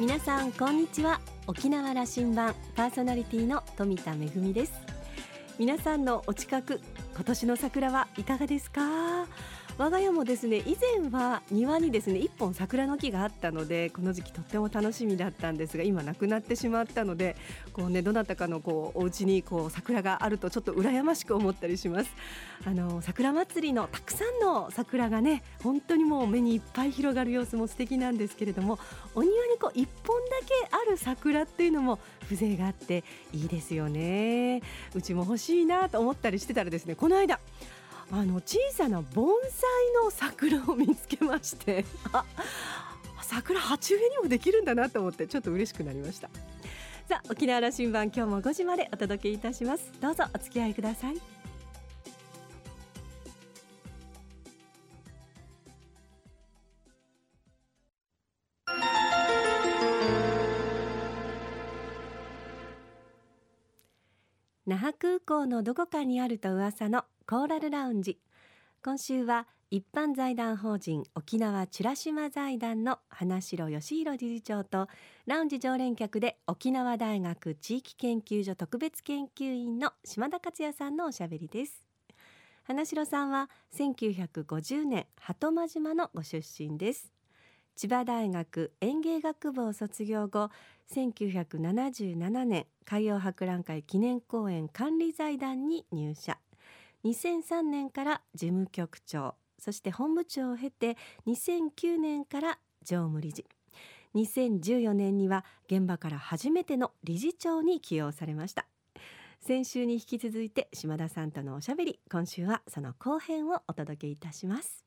皆さんこんにちは。沖縄羅針盤パーソナリティの富田恵です。皆さんのお近く今年の桜はいかがですか？我が家もですね以前は庭にですね一本桜の木があったのでこの時期とっても楽しみだったんですが今なくなってしまったのでこうねどなたかのこうお家にこう桜があるとちょっと羨ましく思ったりします。あの桜祭りのたくさんの桜がね本当にもう目にいっぱい広がる様子も素敵なんですけれどもお庭にこう一本だけある桜っていうのも風情があっていいですよね。うちも欲しいなと思ったりしてたらですねこの間あの小さな盆栽の桜を見つけましてあ 桜鉢植えにもできるんだなと思ってちょっと嬉しくなりました。さあ沖縄羅針盤今日も5時までお届けいたします。どうぞお付き合いください。那覇空港のどこかにあると噂のコーラルラウンジ。今週は一般財団法人沖縄美ら島財団の花城義弘理事長とラウンジ常連客で沖縄大学地域研究所特別研究員の島田克也さんのおしゃべりです。花城さんは1950年鳩間島のご出身です。千葉大学園芸学部を卒業後1977年海洋博覧会記念公園管理財団に入社。2003年から事務局長そして本部長を経て2009年から常務理事。2014年には現場から初めての理事長に起用されました。先週に引き続いて島田さんとのおしゃべり今週はその後編をお届けいたします。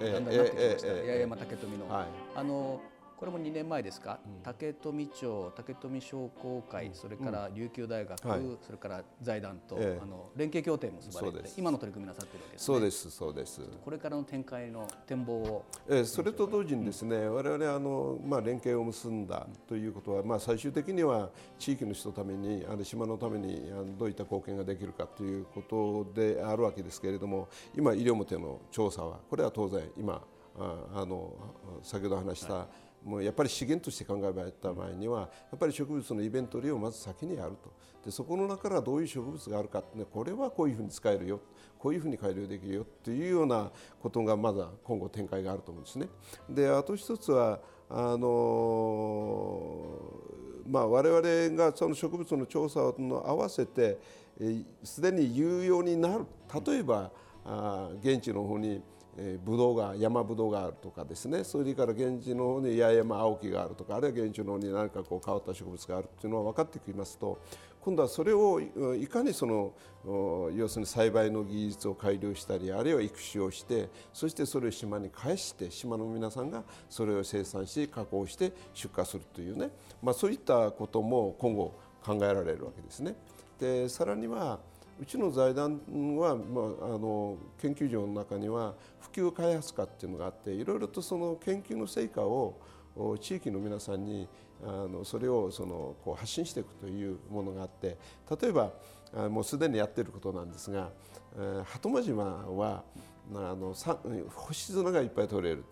だんだんなってきました、八重山竹富の、はい、あのこれも2年前ですか、うん、竹富町竹富商工会それから琉球大学、はい、それから財団と、ええ、あの連携協定も結ばれて今の取り組みなさってるわけです、ね、そうですそうです。これからの展開の展望を、ええ、それと同時にですね、うん、我々あの、まあ、連携を結んだということは、まあ、最終的には地域の人のためにあの島のためにあのどういった貢献ができるかということであるわけですけれども今医療もての調査はこれは当然今ああの先ほど話した、はいもうやっぱり資源として考えた場合にはやっぱり植物のイベント利をまず先にやると。でそこの中からどういう植物があるかね、これはこういうふうに使えるよ。こういうふうに改良できるよというようなことがまだ今後展開があると思うんですね。であと一つはあのまあ、我々がその植物の調査の合わせてすでに有用になる。例えばあ現地の方にえー、ブドウが山ぶどうがあるとかですねそれから現地の方に八重山青木があるとかあるいは現地の方に何かこう変わった植物があるっていうのは分かってきますと今度はそれをいかにその要するに栽培の技術を改良したりあるいは育種をしてそしてそれを島に返して島の皆さんがそれを生産し加工して出荷するというね、まあ、そういったことも今後考えられるわけですね。でさらにはうちの財団は、まあ、あの研究所の中には普及開発課っていうのがあっていろいろとその研究の成果を地域の皆さんにあのそれをそのこう発信していくというものがあって例えばもうすでにやっていることなんですがえ鳩間島はあの星砂がいっぱい取れる。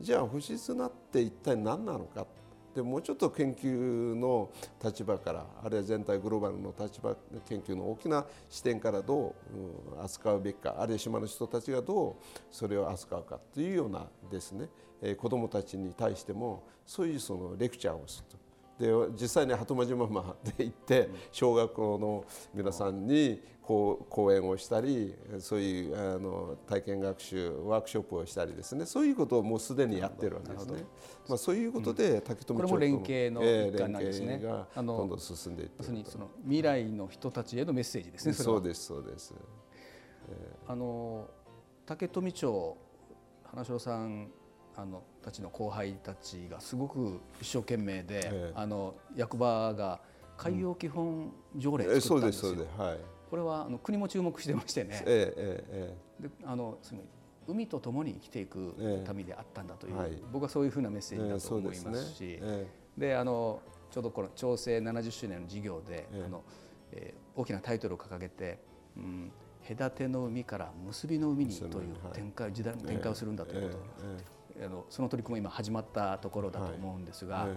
じゃあ星砂って一体何なのかでもうちょっと研究の立場からあるいは全体グローバルの立場研究の大きな視点からどう扱うべきかあるいは島の人たちがどうそれを扱うかというようなですね子どもたちに対してもそういうそのレクチャーをすると。で実際に鳩間島まで行って小学校の皆さんにこう講演をしたりそういうあの体験学習ワークショップをしたりですねそういうことをもうすでにやってるわけですね。まあ、そういうことで、竹富町との連携の一環なんですね。がどんどん進んでいってるその未来の人たちへのメッセージですね。そうですそうです。えー、あの竹富町花城さんあのたちの後輩たちがすごく一生懸命で、えあの役場が海洋基本条例作ったんですよ。うはい、これはあの国も注目してましてね。えええであの海と共に生きていく旅であったんだという、はい、僕はそういうふうなメッセージだと思いますし、で、ね、あのちょうどこの調整70周年の事業で、あのえー、大きなタイトルを掲げて、うん、隔ての海から結びの海にという展開、時代の展開をするんだということ、あのその取り組み今始まったところだと思うんですが、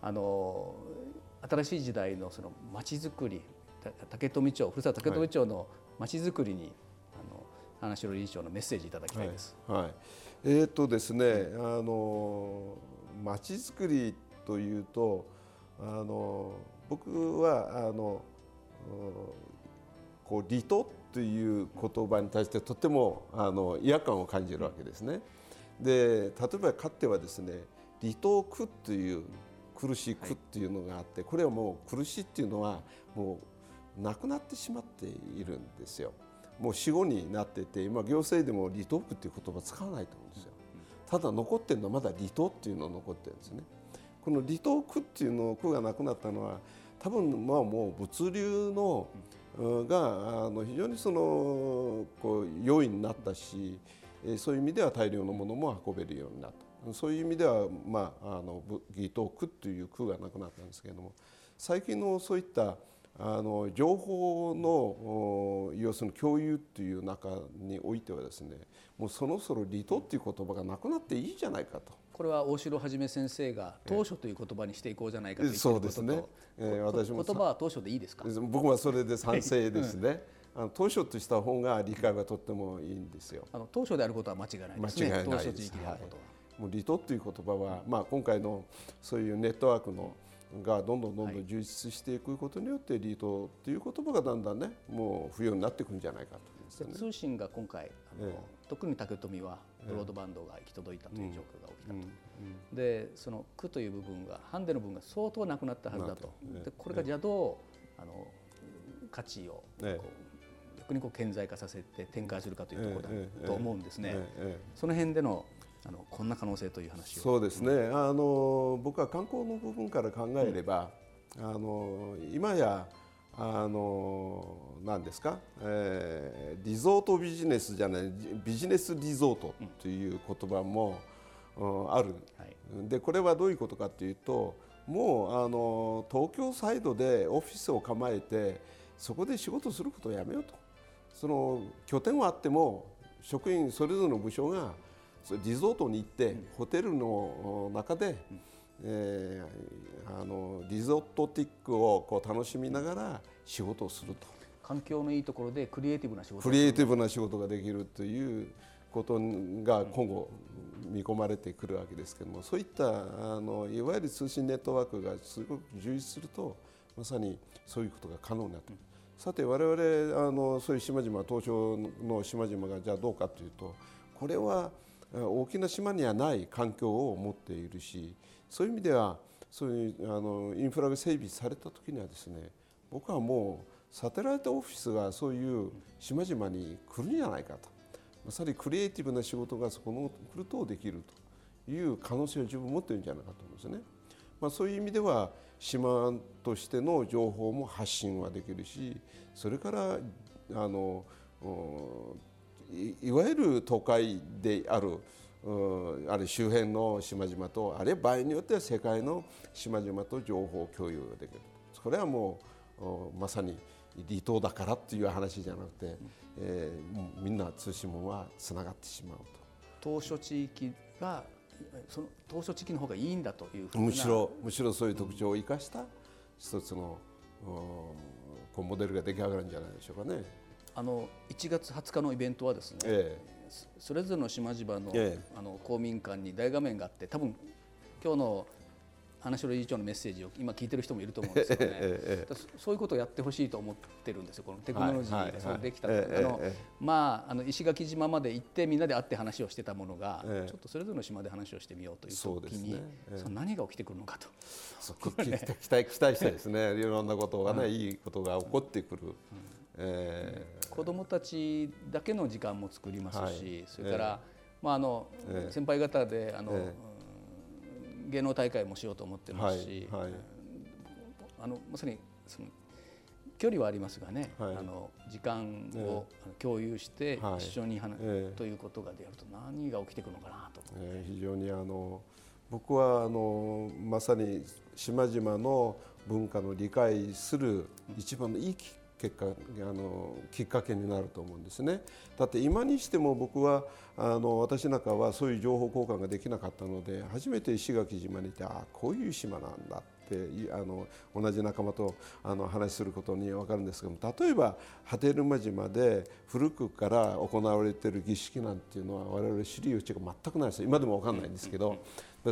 あの新しい時代のその町づくり竹富町ふるさと竹富町の町づくりに、あの花城理事長のメッセージいただきたいです。はい、はい、えー、っとですね、あの町づくりというとあの僕はあのこう離島という言葉に対してとてもあの違和感を感じるわけですね。で例えばかつてはですね離島区という苦しい苦っていうのがあって、これはもう苦しいっていうのはもうなくなってしまっているんですよ。もう死後になってて今行政でも離島区っていう言葉使わないと思うんですよ。ただ残ってるのはまだ離島っていうのが残ってるんですね。この離島区っていうの区がなくなったのは多分まあもう物流のがあの非常にそのこう容易になったしそういう意味では大量のものも運べるようになった。そういう意味では、まあ、あの義と区という区がなくなったんですけれども最近のそういったあの情報の要するに共有っていう中においてはですねもうそろそろ離島っていう言葉がなくなっていいじゃないかと。これは大城はじめ先生が当初という言葉にしていこうじゃないかというそうですね、えー、私も言葉は当初でいいですか？僕はそれで賛成ですね、うん、あの当初とした方が理解がとってもいいんですよ。あの当初であることは間違いないですね。間違いないです、は。い。もう離島という言葉は、まあ、今回のそういうネットワークのがどんどんどんどん充実していくことによって、離島という言葉がだんだんねもう不要になっていくんじゃないかと、ね、通信が今回あの、ええ、特に竹富はブロードバンドが行き届いたという状況が起きたと、うんうんうん、でその区という部分がハンデの部分が相当なくなったはずだと、でこれがじゃあどうあの価値をこう、逆にこう顕在化させて展開するかというところだと思うんですね。その辺でのあのこんな可能性という話そうですね。あの僕は観光の部分から考えれば、うん、あの今やあの何ですか、えー、リゾートビジネスじゃないビジネスリゾートという言葉も、うん、ある、はい、でこれはどういうことかというともうあの東京サイドでオフィスを構えてそこで仕事することをやめようとその拠点はあっても職員それぞれの部署がリゾートに行って、ホテルの中で、えー、あのリゾートティックをこう楽しみながら仕事をすると。環境のいいところでクリエイティブな仕事クリエイティブな仕事ができるということが今後見込まれてくるわけですけどもそういったあのいわゆる通信ネットワークがすごく充実するとまさにそういうことが可能になってくる。さて我々あのそういう島々東証の島々がじゃあどうかというとこれは大きな島にはない環境を持っているしそういう意味ではそういうあのインフラが整備された時にはですね僕はもうサテライトオフィスがそういう島々に来るんじゃないかとまさにクリエイティブな仕事がそこの来るとできるという可能性を十分持っているんじゃないかと思うんですね。まあ、そういう意味では島としての情報も発信はできるしそれからあのいわゆる都会であるある周辺の島々とあるいは場合によっては世界の島々と情報共有ができるそれはもうまさに離島だからっていう話じゃなくて、えー、みんな通信網はつながってしまうと。島し地域がその島し地域の方がいいんだというむしろむしろそういう特徴を生かした一つの、こうモデルが出来上がるんじゃないでしょうかね。あの1月20日のイベントはですね、ええ、それぞれの島々の,、あの公民館に大画面があって多分今日の花城理事長のメッセージを今聞いてる人もいると思うんですよね、ええ、そういうことをやってほしいと思ってるんですよこのテクノロジーで。それできた、はいはい、あの、まああの石垣島まで行ってみんなで会って話をしてたものが、ちょっとそれぞれの島で話をしてみようという時にそ、ね、何が起きてくるのかと、ね、期待期待したいですね。いろんなことがね、い。いことが起こってくる。うん。えー、子どもたちだけの時間も作りますし、はい、それから、えー、まああの、えー、先輩方であの、えー、芸能大会もしようと思ってますし、はいはい、あのまさにその距離はありますがね、はい、あの時間を共有して一緒に話、ということがであると何が起きてくるのかなと、えー、非常にあの僕はあのまさに島々の文化の理解する一番のいい結果あのきっかけになると思うんですね。だって今にしても僕はあの私なんかはそういう情報交換ができなかったので初めて石垣島にいてああこういう島なんだってあの同じ仲間とあの話することに分かるんですけども例えば波照間島で古くから行われている儀式なんていうのは我々知る余地が全くないです今でも分かんないんですけど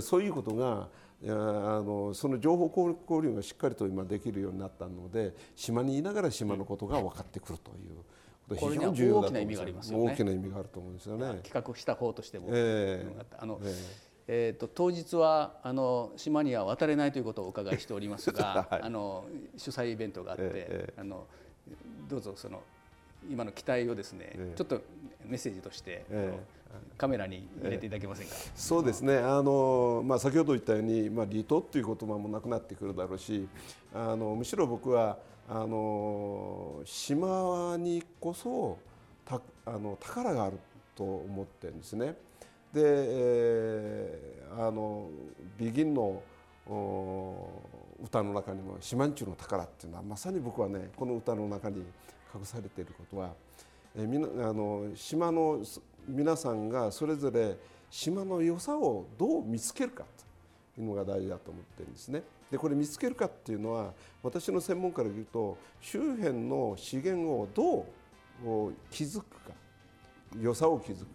そういうことがあのその情報交流がしっかりと今できるようになったので島にいながら島のことが分かってくるという。非常に重要だと思うんですよね。大きな意味があると思うんですよね。企画した方としても、えー、あの、えーえーと、当日はあの島には渡れないということをお伺いしておりますが、はい、あの主催イベントがあって、えー、あのどうぞその今の期待をですね、えー、ちょっとメッセージとして、えー、カメラに入れていただけませんか、そうですねあの、まあ、先ほど言ったように、まあ、離島っていう言葉もなくなってくるだろうしあのむしろ僕はあの島にこそたあの宝があると思ってるんですね。で、えー、あのビギンの歌の中にも「四万十の宝」っていうのはまさに僕はねこの歌の中に隠されていることは、えー、みなあの島の皆さんがそれぞれ島の良さをどう見つけるかというのが大事だと思ってるんですね。でこれ見つけるかっていうのは私の専門から言うと周辺の資源をどう気づくか良さを気づく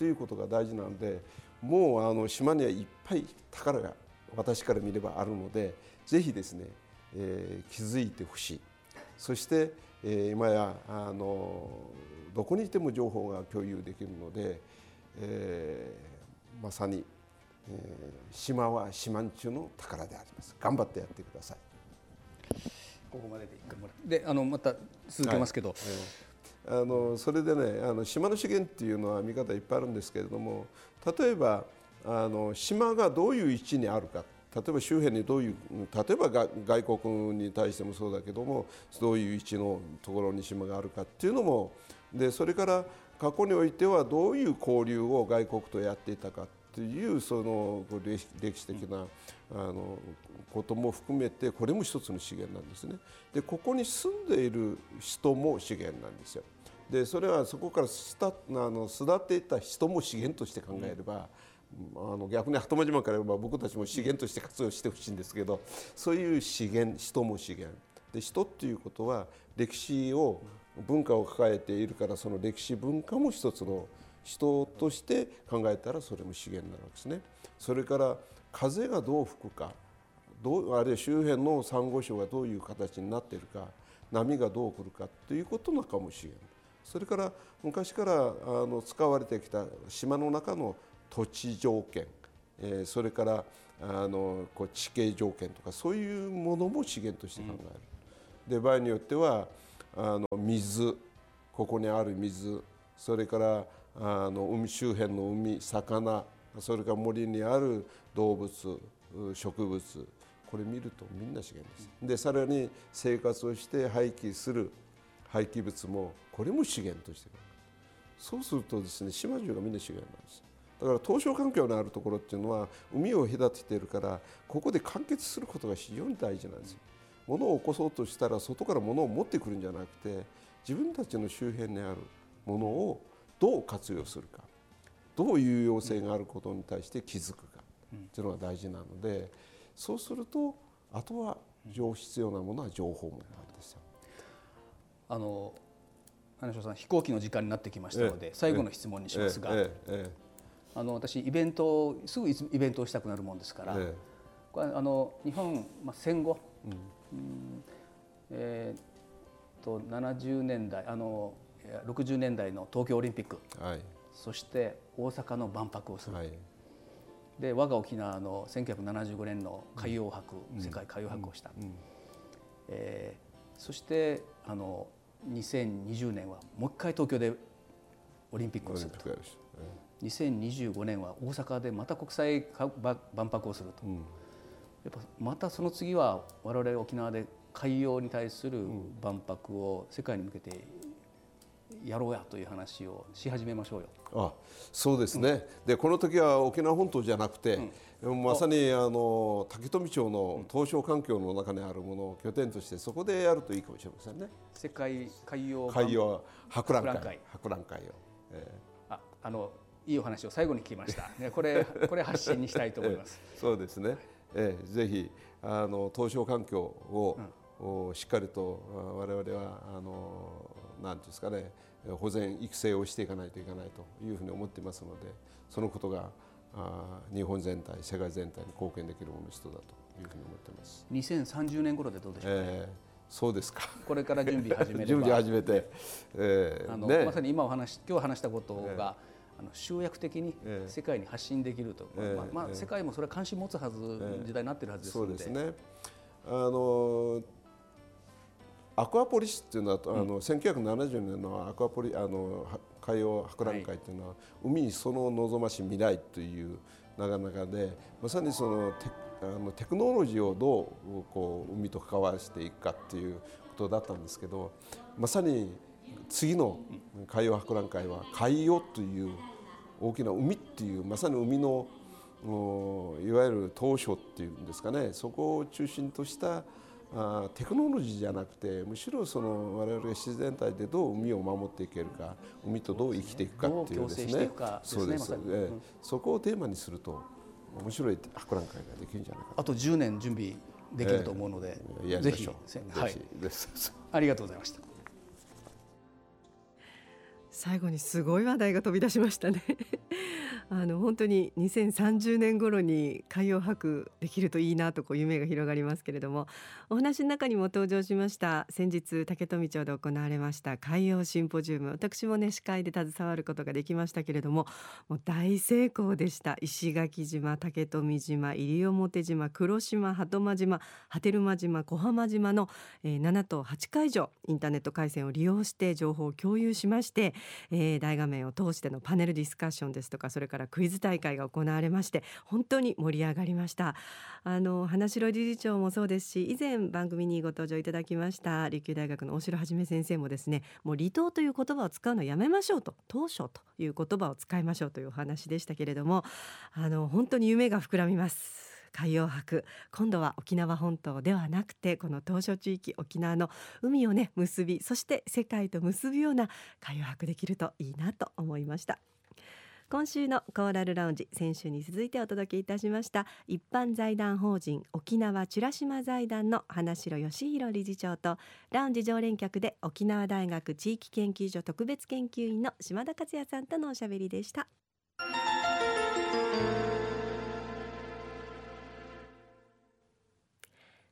ということが大事なのでもうあの島にはいっぱい宝が私から見ればあるのでぜひですね、えー、気づいてほしいそして、えー、今やあのどこにいても情報が共有できるので、えー、まさに、えー、島は島中の宝であります。頑張ってやってください。ここまでで一回もらであのまた続けますけど、はい。えーあのそれでねあの島の資源っていうのは見方いっぱいあるんですけれども例えばあの島がどういう位置にあるか例えば周辺にどういう例えば外国に対してもそうだけどもどういう位置のところに島があるかっていうのもでそれから過去においてはどういう交流を外国とやっていたかっていうその歴史的なあのことも含めてこれも一つの資源なんですね。でここに住んでいる人も資源なんですよ。でそれはそこからすたあの巣立っていた人も資源として考えれば、うん、あの逆に鳩間島から言えば僕たちも資源として活用してほしいんですけどそういう資源人も資源で人っていうことは歴史を文化を抱えているからその歴史文化も一つの人として考えたらそれも資源なわけですね。それから風がどう吹くかどうあるいは周辺のサンゴ礁がどういう形になっているか波がどう来るかということのかもしれないそれから昔からあの使われてきた島の中の土地条件、え、それからあのこう地形条件とかそういうものも資源として考える。うん、で場合によってはあの水ここにある水それからあの海周辺の海魚それから森にある動物植物これ見るとみんな資源です。でさらに生活をして廃棄する廃棄物もこれも資源としてそうするとですね島中がみんな資源なんです。だから東証環境のあるところっていうのは海を隔てているからここで完結することが非常に大事なんですよ。物を起こそうとしたら外から物を持ってくるんじゃなくて自分たちの周辺にあるものをどう活用するかどういう要性があることに対して気づくかっていうのが大事なので。そうするとあとは情必要なものは情報もなんですよ。あの花城さん飛行機の時間になってきましたので、最後の質問にしますが、あの私イベントすぐイベントをしたくなるもんですから、これあの日本、まあ、戦後、うん、えー、と70年代あの60年代の東京オリンピック、はい、そして大阪の万博をする、はい、で我が沖縄の1975年の海洋博、うん、世界海洋博をした、うん、えー、そしてあの2020年はもう一回東京でオリンピックをすると、2025年は大阪でまた国際万博をすると、うん、やっぱまたその次は我々沖縄で海洋に対する万博を世界に向けてやろうやという話をし始めましょうよ。あそうですね、うん、でこの時は沖縄本島じゃなくて、うん、まさにあの竹富町の東証環境の中にあるものを拠点としてそこでやるといいかもしれませんね。世界海洋海洋博覧会。博覧会。を、えー、ああのいいお話を最後に聞きました。ね、これこれ発信にしたいと思います。えー、そうですね。えー、ぜひあの東証環境を、うん、しっかりと我々はあのなんですかね保全育成をしていかないといけないというふうに思っていますのでそのことがあ日本全体世界全体に貢献できるものの一つだというふうに思っています2030年頃でどうでしょう、ね、えーそうですか。これから準備始め 準備始めて、えー、あの、ね、まさに今お話今日話したことが、えー、あの集約的に世界に発信できると、えー、まあ、まあ、世界もそれは関心持つはず、時代になってるはずですので。そうですね。あのアクアポリスっていうのは、あの1970年のアクアポリあの海洋博覧会っていうのは、はい、海にその望ましい未来というなかなかでまさにそのテあのテクノロジーをどうこう海と関わらせていくかっていうことだったんですけどまさに次の海洋博覧会は海洋という大きな海っていうまさに海のいわゆる当初っていうんですかね。そこを中心としたあテクノロジーじゃなくてむしろその我々が自然体でどう海を守っていけるか海とどう生きていくかっていうですね。そうです、ええ、そこをテーマにすると面白い博覧会ができるんじゃないかあと10年準備できると思うので、えー、ぜひ、はい、ありがとうございました最後にすごい話題が飛び出しましたね。あの本当に2030年頃に海洋博できるといいなとこう夢が広がりますけれどもお話の中にも登場しました先日竹富町で行われました海洋シンポジウム。私もね司会で携わることができましたけれどももう大成功でした。石垣島竹富島西表島黒島鳩間島波照間島小浜島の、えー、7と8会場インターネット回線を利用して情報を共有しまして、えー、大画面を通してのパネルディスカッションですとかそれからからクイズ大会が行われまして本当に盛り上がりました。あの花城理事長もそうですし以前番組にご登場いただきました琉球大学の大城はじめ先生もですねもう離島という言葉を使うのやめましょうと当初という言葉を使いましょうというお話でしたけれどもあの本当に夢が膨らみます。海洋博。今度は沖縄本島ではなくてこの島嶼地域沖縄の海をね結びそして世界と結ぶような海洋博できるといいなと思いました。今週のコーラルラウンジ先週に続いてお届けいたしました一般財団法人沖縄美ら島財団の花城義弘理事長とラウンジ常連客で沖縄大学地域研究所特別研究員の島田克也さんとのおしゃべりでした。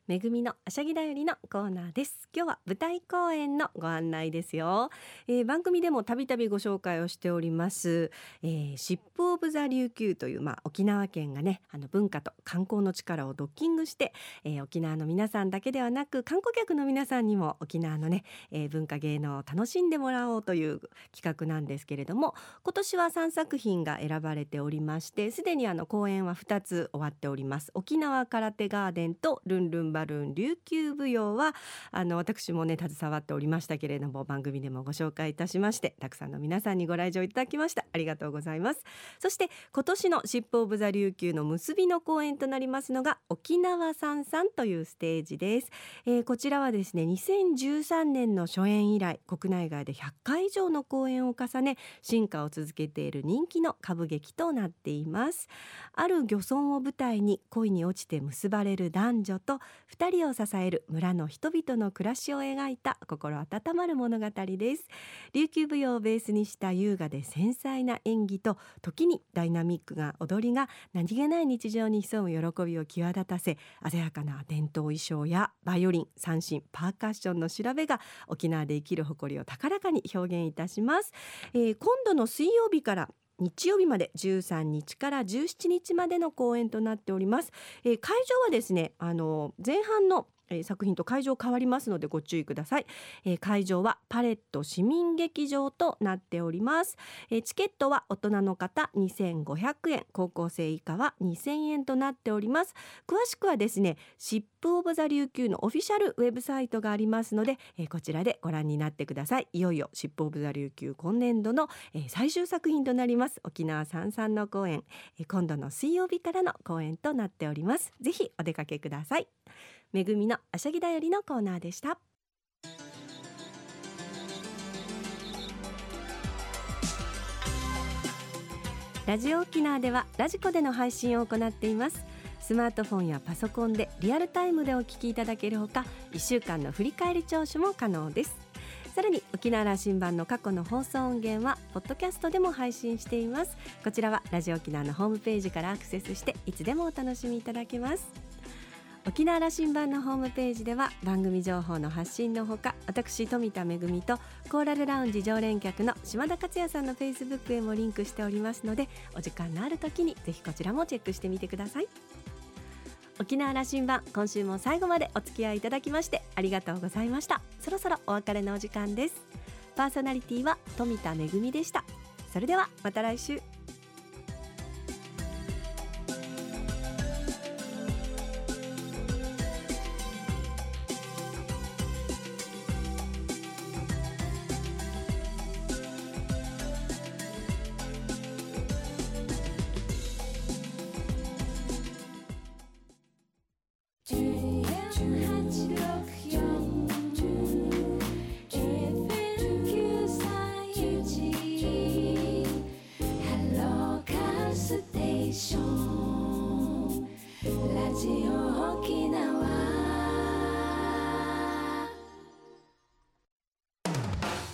めぐみのあしゃぎだよりのコーナーです。今日は舞台公演のご案内ですよ、えー、番組でもたびたびご紹介をしております、えー、シップオブザ琉球というまあ沖縄県がねあの文化と観光の力をドッキングして、えー、沖縄の皆さんだけではなく観光客の皆さんにも沖縄のね、えー、文化芸能を楽しんでもらおうという企画なんですけれども今年は3作品が選ばれておりましてすでにあの公演は2つ終わっております。沖縄空手ガーデンとルンルンバルーン琉球舞踊はあの私もね携わっておりましたけれども番組でもご紹介いたしましてたくさんの皆さんにご来場いただきました。ありがとうございます。そして今年のシップオブザ琉球の結びの公演となりますのが沖縄三三というステージです、えー、こちらはですね2013年の初演以来国内外で100回以上の公演を重ね進化を続けている人気の歌舞劇となっています。ある漁村を舞台に恋に落ちて結ばれる男女と2人を支える村の人々の暮らしを描いた心温まる物語です。琉球舞踊をベースにした優雅で繊細な演技と時にダイナミックな踊りが何気ない日常に潜む喜びを際立たせ鮮やかな伝統衣装やバイオリン三振パーカッションの調べが沖縄で生きる誇りを高らかに表現いたします、えー、今度の水曜日から日曜日まで13日から17日までの公演となっております、えー、会場はですねあの前半のえ、作品と会場変わりますのでご注意ください、えー、会場はパレット市民劇場となっております、えー、チケットは大人の方2500円。高校生以下は2000円となっております。詳しくはですねシップオブザ琉球のオフィシャルウェブサイトがありますので、えこちらでご覧になってください。いよいよシップオブザ琉球今年度の、え最終作品となります。沖縄三々の公演、え今度の水曜日からの公演となっております。ぜひお出かけください。めぐみのあしゃぎだよりのコーナーでした。ラジオ沖縄ではラジコでの配信を行っています。スマートフォンやパソコンでリアルタイムでお聞きいただけるほか1週間の振り返り聴取も可能です。さらに沖縄羅針盤の過去の放送音源はポッドキャストでも配信しています。こちらはラジオ沖縄のホームページからアクセスしていつでもお楽しみいただけます。沖縄羅針盤のホームページでは番組情報の発信のほか私富田恵とコーラルラウンジ常連客の島田克也さんのフェイスブックへもリンクしておりますのでお時間のある時にぜひこちらもチェックしてみてください。沖縄羅針盤今週も最後までお付き合いいただきましてありがとうございました。そろそろお別れのお時間です。パーソナリティは富田恵でした。それではまた来週。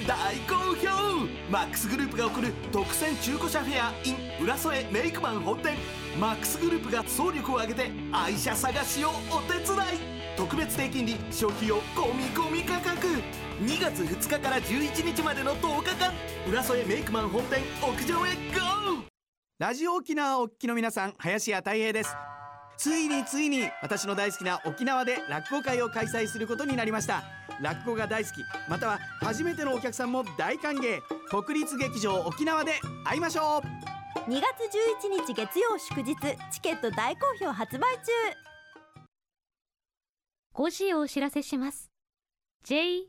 大好評!マックスグループが送る特選中古車フェア in 浦添メイクマン本店。マックスグループが総力を挙げて愛車探しをお手伝い。特別低金利消費用込み込み価格。2月2日から11日までの10日間。浦添メイクマン本店屋上へ GO! ラジオ沖縄お聞きの皆さん林家たい平です。ついについに私の大好きな沖縄で落語会を開催することになりました。落語が大好きまたは初めてのお客さんも大歓迎。国立劇場沖縄で会いましょう。2月11日月曜祝日チケット大好評発売中。5時をお知らせします。JOXR